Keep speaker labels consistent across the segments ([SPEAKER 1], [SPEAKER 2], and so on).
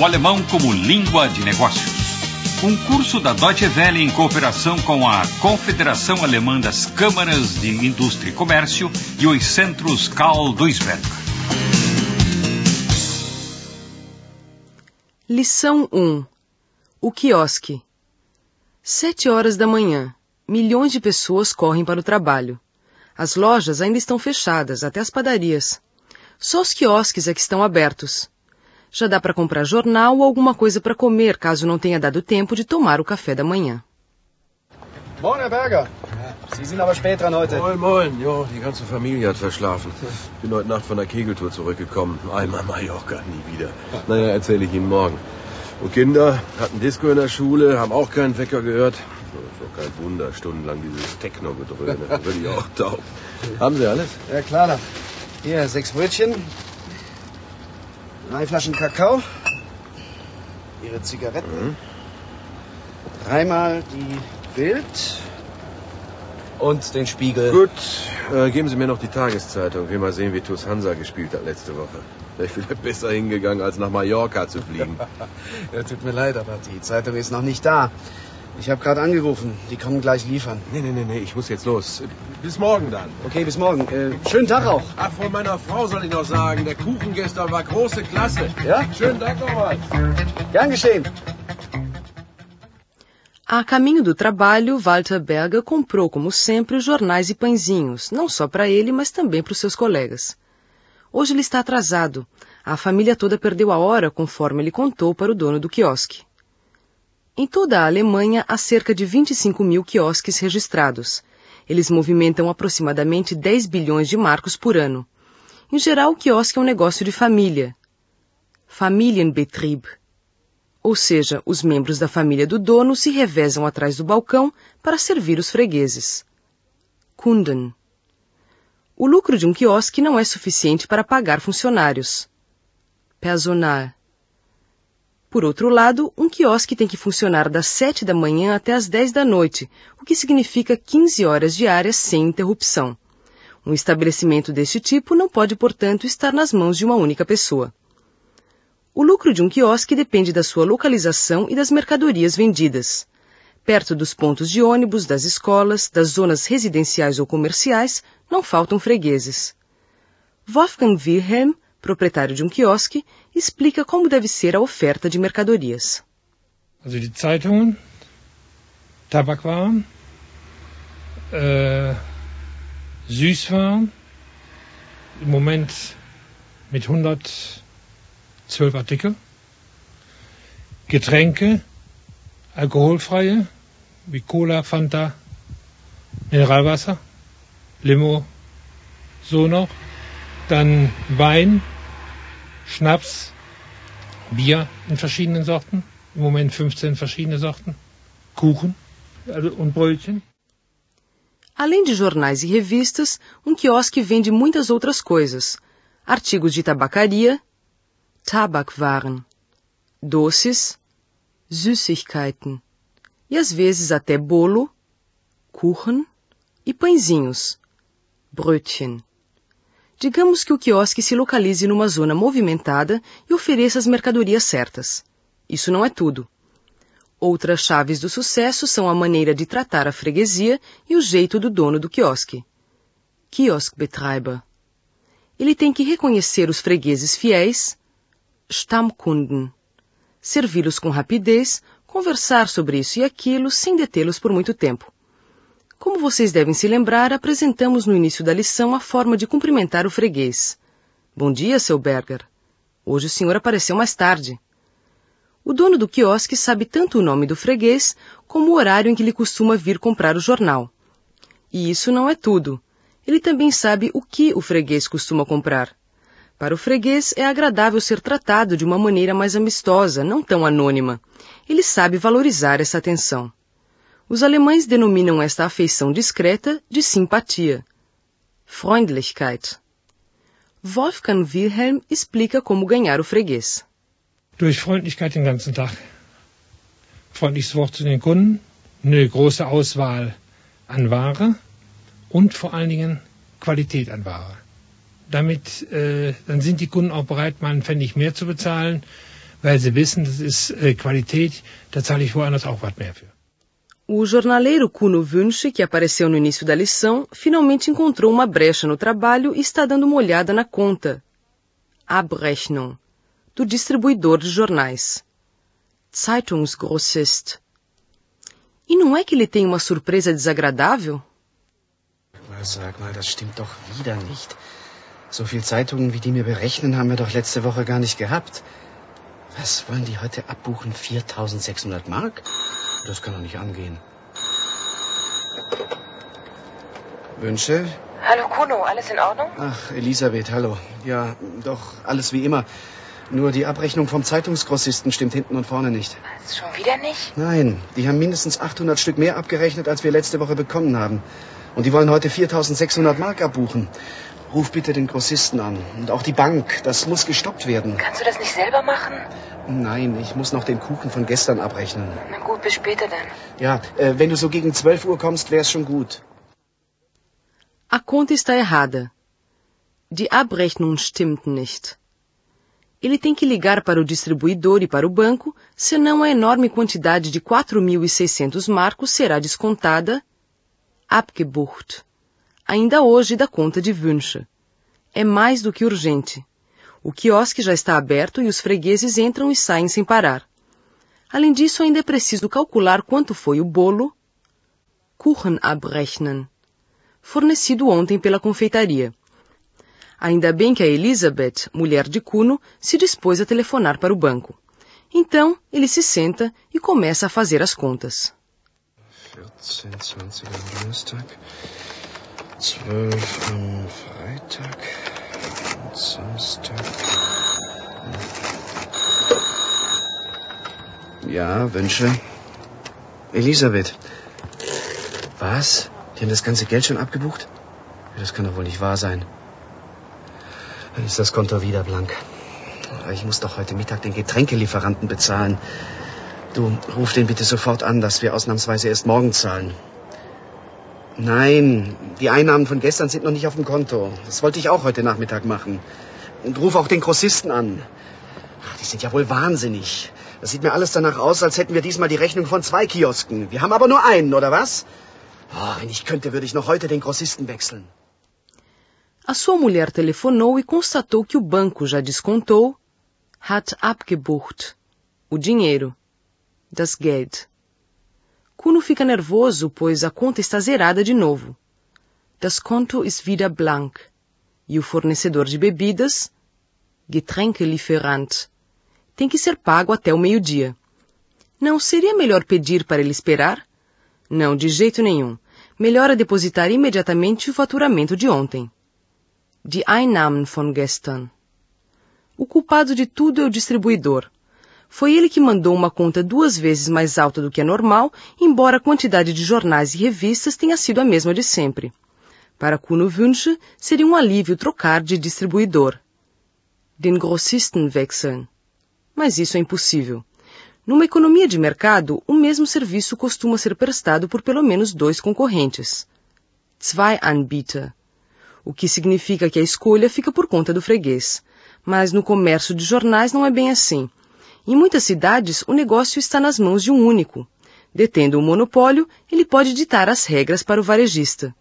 [SPEAKER 1] o alemão como língua de negócios. Um curso da Deutsche Welle em cooperação com a Confederação Alemã das Câmaras de Indústria e Comércio e os Centros Karl Duisberg.
[SPEAKER 2] Lição 1 O quiosque Sete horas da manhã. Milhões de pessoas correm para o trabalho. As lojas ainda estão fechadas, até as padarias. Só os quiosques é que estão abertos. Já dá para comprar jornal ou alguma coisa para comer, caso não tenha dado tempo de tomar o café da manhã.
[SPEAKER 3] Moin, Herr Berger. Sie sind aber spät dran heute.
[SPEAKER 4] Moin, moin. Jo, die ganze Familie hat verschlafen. Bin heute Nacht von der Kegeltour zurückgekommen. Einmal Mallorca, nie wieder. Naja, erzähle ich Ihnen morgen. Und Kinder hatten Disco in der Schule, haben auch keinen Wecker gehört. Ist doch kein Wunder, stundenlang dieses Techno-Gedröhne. Würde ich auch taub. Haben Sie alles?
[SPEAKER 3] Ja, klar. Hier, sechs Brötchen. Drei Flaschen Kakao. Ihre Zigaretten.
[SPEAKER 4] Mhm.
[SPEAKER 3] Dreimal die Bild. Und den Spiegel.
[SPEAKER 4] Gut, äh, geben Sie mir noch die Tageszeitung. Will mal sehen, wie TuS Hansa gespielt hat letzte Woche. Wäre ich vielleicht besser hingegangen, als nach Mallorca zu fliegen.
[SPEAKER 3] Ja, tut mir leid, aber die Zeitung ist noch nicht da. Ich habe gerade angerufen. Die kommen gleich liefern.
[SPEAKER 4] nee, nee, nee, nee, ich muss jetzt los. Bis morgen dann.
[SPEAKER 3] Okay, bis morgen. Äh, schönen Tag auch.
[SPEAKER 4] Ach, von meiner Frau soll ich noch sagen, der Kuchen gestern war große Klasse.
[SPEAKER 3] Ja?
[SPEAKER 4] Schönen Dank nochmal.
[SPEAKER 3] Gern geschehen.
[SPEAKER 2] A caminho do trabalho, Walter Berger comprou, como sempre, os jornais e pãezinhos, não só para ele, mas também para os seus colegas. Hoje ele está atrasado. A família toda perdeu a hora, conforme ele contou para o dono do quiosque. Em toda a Alemanha, há cerca de 25 mil quiosques registrados. Eles movimentam aproximadamente 10 bilhões de marcos por ano. Em geral, o quiosque é um negócio de família. Familienbetrieb. Ou seja, os membros da família do dono se revezam atrás do balcão para servir os fregueses. Kunden. O lucro de um quiosque não é suficiente para pagar funcionários. Personal. Por outro lado, um quiosque tem que funcionar das 7 da manhã até as 10 da noite, o que significa 15 horas diárias sem interrupção. Um estabelecimento deste tipo não pode, portanto, estar nas mãos de uma única pessoa. O lucro de um quiosque depende da sua localização e das mercadorias vendidas. Perto dos pontos de ônibus, das escolas, das zonas residenciais ou comerciais, não faltam fregueses. Wolfgang Wilhelm, proprietário de um quiosque, explica como deve ser a oferta de mercadorias.
[SPEAKER 5] Also die Zeitungen, Tabakwaren, äh, Süßwaren, im Moment mit 112 Artikel, Getränke, alkoholfreie, wie Cola, Fanta, Mineralwasser, Limo, so noch, dann Wein, Schnaps, Bier in verschiedenen Sorten, im Moment 15 verschiedene Sorten, Kuchen also, und Brötchen.
[SPEAKER 2] Além de jornais e revistas, um quiosque vende muitas outras coisas. Artigos de tabacaria, Tabakwaren, doces, Süßigkeiten e às vezes até bolo, Kuchen e pãezinhos, Brötchen. Digamos que o quiosque se localize numa zona movimentada e ofereça as mercadorias certas. Isso não é tudo. Outras chaves do sucesso são a maneira de tratar a freguesia e o jeito do dono do quiosque. Kioskbetreiber. Ele tem que reconhecer os fregueses fiéis, Stammkunden, servi-los com rapidez, conversar sobre isso e aquilo sem detê-los por muito tempo. Como vocês devem se lembrar, apresentamos no início da lição a forma de cumprimentar o freguês. Bom dia, seu Berger. Hoje o senhor apareceu mais tarde. O dono do quiosque sabe tanto o nome do freguês como o horário em que ele costuma vir comprar o jornal. E isso não é tudo. Ele também sabe o que o freguês costuma comprar. Para o freguês é agradável ser tratado de uma maneira mais amistosa, não tão anônima. Ele sabe valorizar essa atenção. Os alemães denominam esta afeição discreta de simpatia. Freundlichkeit. Wolfgang Wilhelm explica como ganhar o freguês.
[SPEAKER 5] Durch Freundlichkeit den ganzen Tag. Freundliches Wort zu den Kunden, eine große Auswahl an Ware und vor allen Dingen Qualität an Ware. Damit äh, dann sind die Kunden auch bereit, mal einen Pfennig mehr zu bezahlen, weil sie wissen, das ist äh, Qualität, da zahle ich woanders auch was mehr für.
[SPEAKER 2] O jornaleiro Kuno Wünsche, que apareceu no início da lição, finalmente encontrou uma brecha no trabalho e está dando uma olhada na conta. Abrechnung, do distribuidor de jornais. Zeitungsgrossist. E não é que ele tem uma surpresa desagradável?
[SPEAKER 3] Sag mal, das stimmt doch wieder nicht. So viel Zeitungen, wie die mir berechnen, haben wir doch letzte Woche gar nicht gehabt. Was wollen die heute abbuchen? 4600 Mark? Das kann doch nicht angehen. Wünsche?
[SPEAKER 6] Hallo Kuno, alles in Ordnung?
[SPEAKER 3] Ach, Elisabeth, hallo. Ja, doch, alles wie immer. Nur die Abrechnung vom Zeitungsgrossisten stimmt hinten und vorne nicht.
[SPEAKER 6] Was, schon wieder nicht?
[SPEAKER 3] Nein, die haben mindestens 800 Stück mehr abgerechnet, als wir letzte Woche bekommen haben. Und die wollen heute 4600 Mark abbuchen. Ruf bitte den Grossisten an. Und auch die Bank. Das muss gestoppt werden.
[SPEAKER 6] Kannst du das nicht selber machen?
[SPEAKER 3] Nein, ich muss noch den Kuchen von gestern abrechnen.
[SPEAKER 6] Na gut, bis später dann.
[SPEAKER 3] Ja, äh, wenn du so gegen 12 Uhr kommst, wär's schon gut.
[SPEAKER 2] A conta está errada. Die Abrechnung stimmt nicht. Ele tem que ligar para o distribuidor e para o banco, senão a enorme quantidade de 4.600 marcos será descontada, abgebucht, ainda hoje da conta de Wünsche. É mais do que urgente. O quiosque já está aberto e os fregueses entram e saem sem parar. Além disso, ainda é preciso calcular quanto foi o bolo, Kuchen abrechnen, fornecido ontem pela confeitaria. Ainda bem que a Elizabeth, mulher de Kuno, se dispôs a telefonar para o banco. Então, ele se senta e começa a fazer as contas.
[SPEAKER 3] 14, 20 am Donnerstag, 12 am Freitag und Samstag. Ja, Wünsche. Elisabeth. Was? Die haben das ganze Geld schon abgebucht? Das kann doch wohl nicht wahr sein. Dann ist das Konto wieder blank. Ich muss doch heute Mittag den Getränkelieferanten bezahlen. Du, ruf den bitte sofort an, dass wir ausnahmsweise erst morgen zahlen. Nein, die Einnahmen von gestern sind noch nicht auf dem Konto. Das wollte ich auch heute Nachmittag machen. Und ruf auch den Grossisten an. Ach, die sind ja wohl wahnsinnig. Das sieht mir alles danach aus, als hätten wir diesmal die Rechnung von zwei Kiosken. Wir haben aber nur einen, oder was? Oh, wenn ich könnte, würde ich noch heute den Grossisten wechseln.
[SPEAKER 2] A sua mulher telefonou e constatou que o banco já descontou, hat abgebucht, o dinheiro, das Geld. Kuno fica nervoso, pois a conta está zerada de novo. Das Konto ist wieder blank. E o fornecedor de bebidas, Getränkelieferant, tem que ser pago até o meio-dia. Não seria melhor pedir para ele esperar? Não, de jeito nenhum. Melhor é depositar imediatamente o faturamento de ontem. Die Einnahmen von gestern. O culpado de tudo é o distribuidor. Foi ele que mandou uma conta duas vezes mais alta do que é normal, embora a quantidade de jornais e revistas tenha sido a mesma de sempre. Para Kuno Wünsche, seria um alívio trocar de distribuidor. Den Grossisten wechseln. Mas isso é impossível. Numa economia de mercado, o mesmo serviço costuma ser prestado por pelo menos dois concorrentes. Zwei Anbieter. O que significa que a escolha fica por conta do freguês. Mas no comércio de jornais não é bem assim. Em muitas cidades, o negócio está nas mãos de um único. Detendo o monopólio, ele pode ditar as regras para o varejista.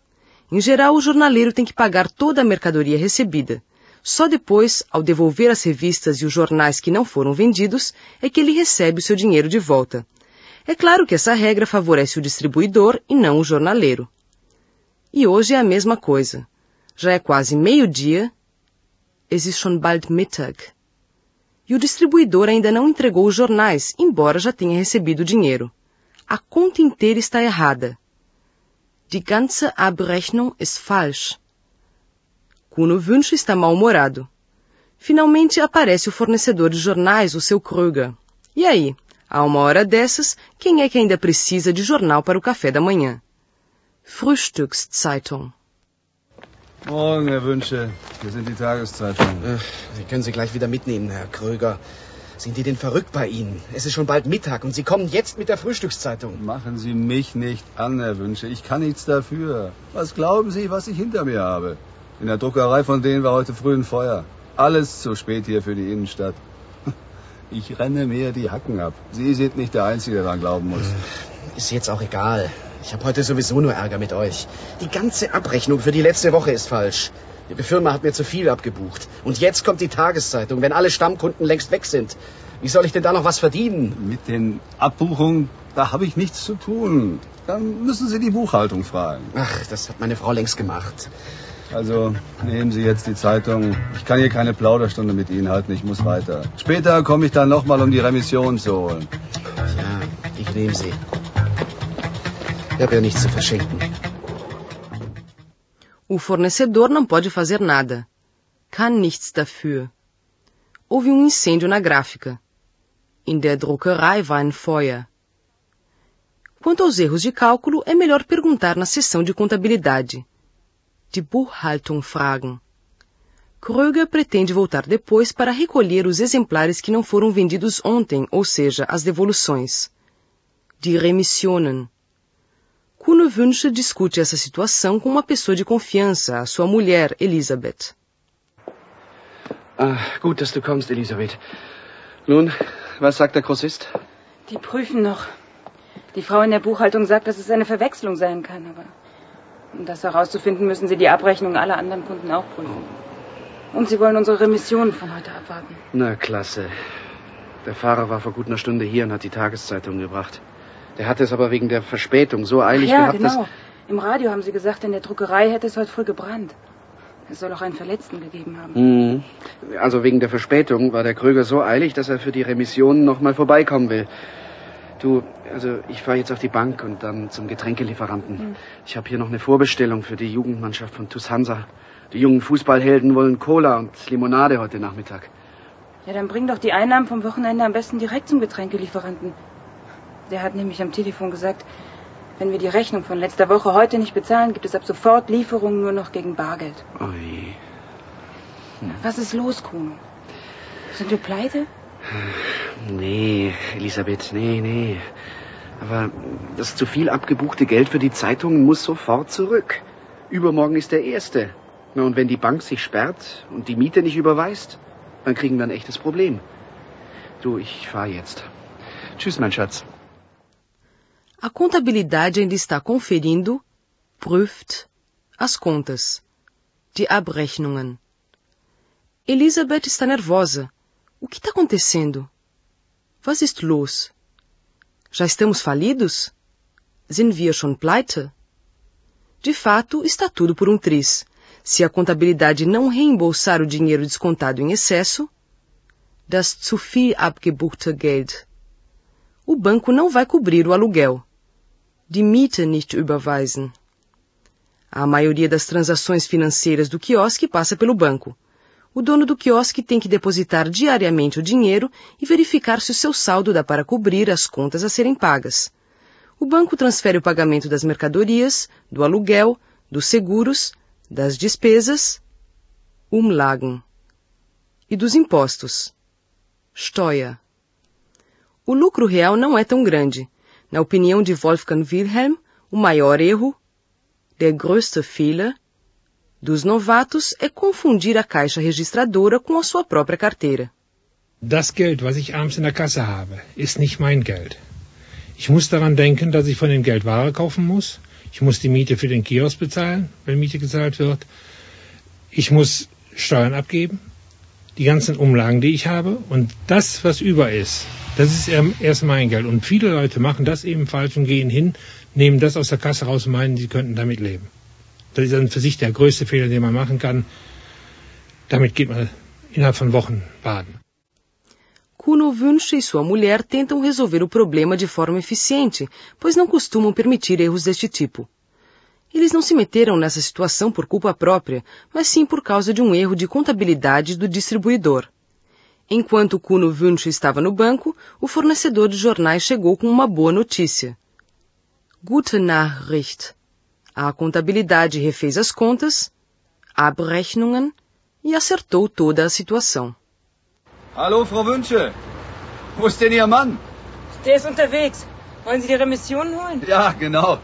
[SPEAKER 2] Em geral, o jornaleiro tem que pagar toda a mercadoria recebida. Só depois, ao devolver as revistas e os jornais que não foram vendidos, é que ele recebe o seu dinheiro de volta. É claro que essa regra favorece o distribuidor e não o jornaleiro. E hoje é a mesma coisa. Já é quase meio-dia. Es ist schon bald Mittag. E o distribuidor ainda não entregou os jornais, embora já tenha recebido o dinheiro. A conta inteira está errada. Die ganze Abrechnung ist falsch. Kuno Wünsche está mal-humorado. Finalmente aparece o fornecedor de jornais, o seu Krüger. E aí? A uma hora dessas, quem é que ainda precisa de jornal para o café da manhã? Frühstückszeitung.
[SPEAKER 7] Morgen, Herr Wünsche. Hier sind die Tageszeitungen.
[SPEAKER 3] Ach, Sie können sie gleich wieder mitnehmen, Herr Kröger. Sind die denn verrückt bei Ihnen? Es ist schon bald Mittag und Sie kommen jetzt mit der Frühstückszeitung.
[SPEAKER 7] Machen Sie mich nicht an, Herr Wünsche. Ich kann nichts dafür. Was glauben Sie, was ich hinter mir habe? In der Druckerei von denen war heute früh ein Feuer. Alles zu spät hier für die Innenstadt. Ich renne mir die Hacken ab. Sie sind nicht der Einzige, der daran glauben muss.
[SPEAKER 3] Ist jetzt auch egal. Ich habe heute sowieso nur Ärger mit euch. Die ganze Abrechnung für die letzte Woche ist falsch. Die Firma hat mir zu viel abgebucht. Und jetzt kommt die Tageszeitung, wenn alle Stammkunden längst weg sind. Wie soll ich denn da noch was verdienen?
[SPEAKER 7] Mit den Abbuchungen, da habe ich nichts zu tun. Dann müssen Sie die Buchhaltung fragen.
[SPEAKER 3] Ach, das hat meine Frau längst gemacht.
[SPEAKER 7] Also nehmen Sie jetzt die Zeitung. Ich kann hier keine Plauderstunde mit Ihnen halten. Ich muss weiter. Später komme ich dann nochmal, um die Remission zu holen.
[SPEAKER 3] Ja, ich nehme sie. Nichts zu verschenken.
[SPEAKER 2] O fornecedor não pode fazer nada. Kann nichts dafür. Houve um incêndio na gráfica. In der Druckerei war ein Feuer. Quanto aos erros de cálculo, é melhor perguntar na seção de contabilidade. Die Buchhaltung fragen. Kröger pretende voltar depois para recolher os exemplares que não foram vendidos ontem, ou seja, as devoluções. Die Remissionen. Kuno Wünsche discute essa situação com uma pessoa de confiança, a sua mulher, Elisabeth.
[SPEAKER 3] Ah, gut, dass du kommst, Elisabeth. Nun, was sagt der Grossist?
[SPEAKER 6] Die prüfen noch. Die Frau in der Buchhaltung sagt, dass es eine Verwechslung sein kann, aber um das herauszufinden, müssen sie die Abrechnung aller anderen Kunden auch prüfen. Und sie wollen unsere Remissionen von heute abwarten.
[SPEAKER 3] Na, klasse. Der Fahrer war vor gut einer Stunde hier und hat die Tageszeitung gebracht. Der hatte es aber wegen der Verspätung so eilig
[SPEAKER 6] ja,
[SPEAKER 3] gehabt,
[SPEAKER 6] genau. Im Radio haben sie gesagt, in der Druckerei hätte es heute früh gebrannt. Es soll auch einen Verletzten gegeben haben.
[SPEAKER 3] Mhm. Also wegen der Verspätung war der Kröger so eilig, dass er für die Remission noch mal vorbeikommen will. Du, also ich fahre jetzt auf die Bank und dann zum Getränkelieferanten. Ich habe hier noch eine Vorbestellung für die Jugendmannschaft von TuS Hansa. Die jungen Fußballhelden wollen Cola und Limonade heute Nachmittag.
[SPEAKER 6] Ja, dann bring doch die Einnahmen vom Wochenende am besten direkt zum Getränkelieferanten. Der hat nämlich am Telefon gesagt, wenn wir die Rechnung von letzter Woche heute nicht bezahlen, gibt es ab sofort Lieferungen nur noch gegen Bargeld.
[SPEAKER 3] Ui.
[SPEAKER 6] Was ist los, Kuno? Sind wir pleite?
[SPEAKER 3] Nee, Elisabeth, nee, nee. Aber das zu viel abgebuchte Geld für die Zeitungen muss sofort zurück. Übermorgen ist der erste. Na, und wenn die Bank sich sperrt und die Miete nicht überweist, dann kriegen wir ein echtes Problem. Du, ich fahr jetzt. Tschüss, mein Schatz.
[SPEAKER 2] A contabilidade ainda está conferindo, prüft, as contas. Die Abrechnungen. Elisabeth está nervosa. O que está acontecendo? Was ist los? Já estamos falidos? Sind wir schon pleite? De fato, está tudo por um triz. Se a contabilidade não reembolsar o dinheiro descontado em excesso, das zu viel abgebuchte Geld. O banco não vai cobrir o aluguel. Die Miete nicht überweisen. A maioria das transações financeiras do quiosque passa pelo banco. O dono do quiosque tem que depositar diariamente o dinheiro e verificar se o seu saldo dá para cobrir as contas a serem pagas. O banco transfere o pagamento das mercadorias, do aluguel, dos seguros, das despesas, Umlagen, e dos impostos, Steuer. O lucro real não é tão grande. Na opinião de Wolfgang Wilhelm, o maior erro, der größte Fehler, dos novatos é confundir a caixa registradora com a sua própria carteira.
[SPEAKER 5] Das Geld, was ich abends in der Kasse habe, ist nicht mein Geld. Ich muss daran denken, dass ich von dem Geld Ware kaufen muss. Ich muss die Miete für den Kiosk bezahlen, wenn Miete gezahlt wird. Ich muss Steuern abgeben, die ganzen Umlagen, die ich habe. Und das, was über ist, das ist erm- erst mein Geld. Und viele Leute machen das eben falsch und gehen hin, nehmen das aus der Kasse raus und meinen, sie könnten damit leben. Das ist dann für sich der größte Fehler, den man machen kann. Damit geht man innerhalb von Wochen baden.
[SPEAKER 2] Kuno Wünsche e sua mulher tentam resolver o problema de forma eficiente, pois não costumam permitir erros deste tipo. Eles não se meteram nessa situação por culpa própria, mas sim por causa de um erro de contabilidade do distribuidor. Enquanto Kuno Wünsche estava no banco, o fornecedor de jornais chegou com uma boa notícia. Gute Nachricht. A contabilidade refez as contas, Abrechnungen, e acertou toda a situação.
[SPEAKER 7] Hallo, Frau Wünsche. Wo ist denn Ihr Mann?
[SPEAKER 6] Der ist unterwegs. Wollen Sie die Remissionen holen?
[SPEAKER 7] Ja, genau.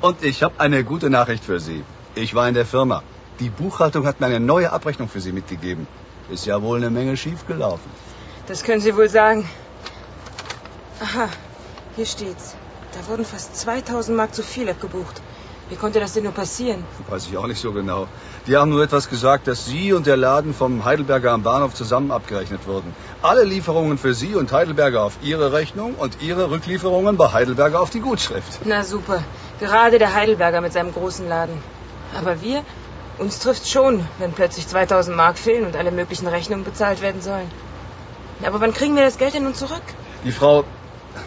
[SPEAKER 7] Und ich habe eine gute Nachricht für Sie. Ich war in der Firma. Die Buchhaltung hat mir eine neue Abrechnung für Sie mitgegeben. Ist ja wohl eine Menge schiefgelaufen.
[SPEAKER 6] Das können Sie wohl sagen. Aha, hier steht's. Da wurden fast 2000 Mark zu viel abgebucht. Wie konnte das denn nur passieren?
[SPEAKER 7] Weiß ich auch nicht so genau. Die haben nur etwas gesagt, dass Sie und der Laden vom Heidelberger am Bahnhof zusammen abgerechnet wurden. Alle Lieferungen für Sie und Heidelberger auf Ihre Rechnung und Ihre Rücklieferungen bei Heidelberger auf die Gutschrift.
[SPEAKER 6] Na super. Gerade der Heidelberger mit seinem großen Laden. Aber wir, uns trifft schon, wenn plötzlich 2000 Mark fehlen und alle möglichen Rechnungen bezahlt werden sollen. Aber wann kriegen wir das Geld denn nun zurück?
[SPEAKER 7] Die Frau...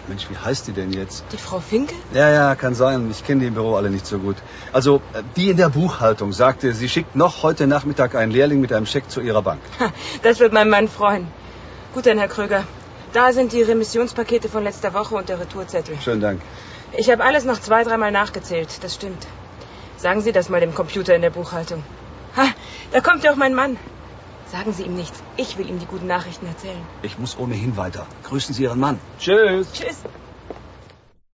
[SPEAKER 7] Mensch, wie heißt die denn jetzt?
[SPEAKER 6] Die Frau Finke?
[SPEAKER 7] Ja, ja, kann sein. Ich kenne die im Büro alle nicht so gut. Also, äh, die in der Buchhaltung sagte, sie schickt noch heute Nachmittag einen Lehrling mit einem Scheck zu ihrer Bank.
[SPEAKER 6] Das wird mein Mann freuen. Gut dann, Herr Kröger. Da sind die Remissionspakete von letzter Woche und der Retourzettel.
[SPEAKER 7] Schönen Dank.
[SPEAKER 6] Ich habe alles noch zwei, dreimal nachgezählt. Das stimmt. Sagen Sie das mal dem Computer in der Buchhaltung. Ha, da kommt ja auch mein Mann. Sagen Sie ihm nichts. Ich will ihm die guten Nachrichten erzählen.
[SPEAKER 7] Ich muss ohnehin weiter. Grüßen Sie Ihren Mann. Tschüss.
[SPEAKER 6] Tschüss.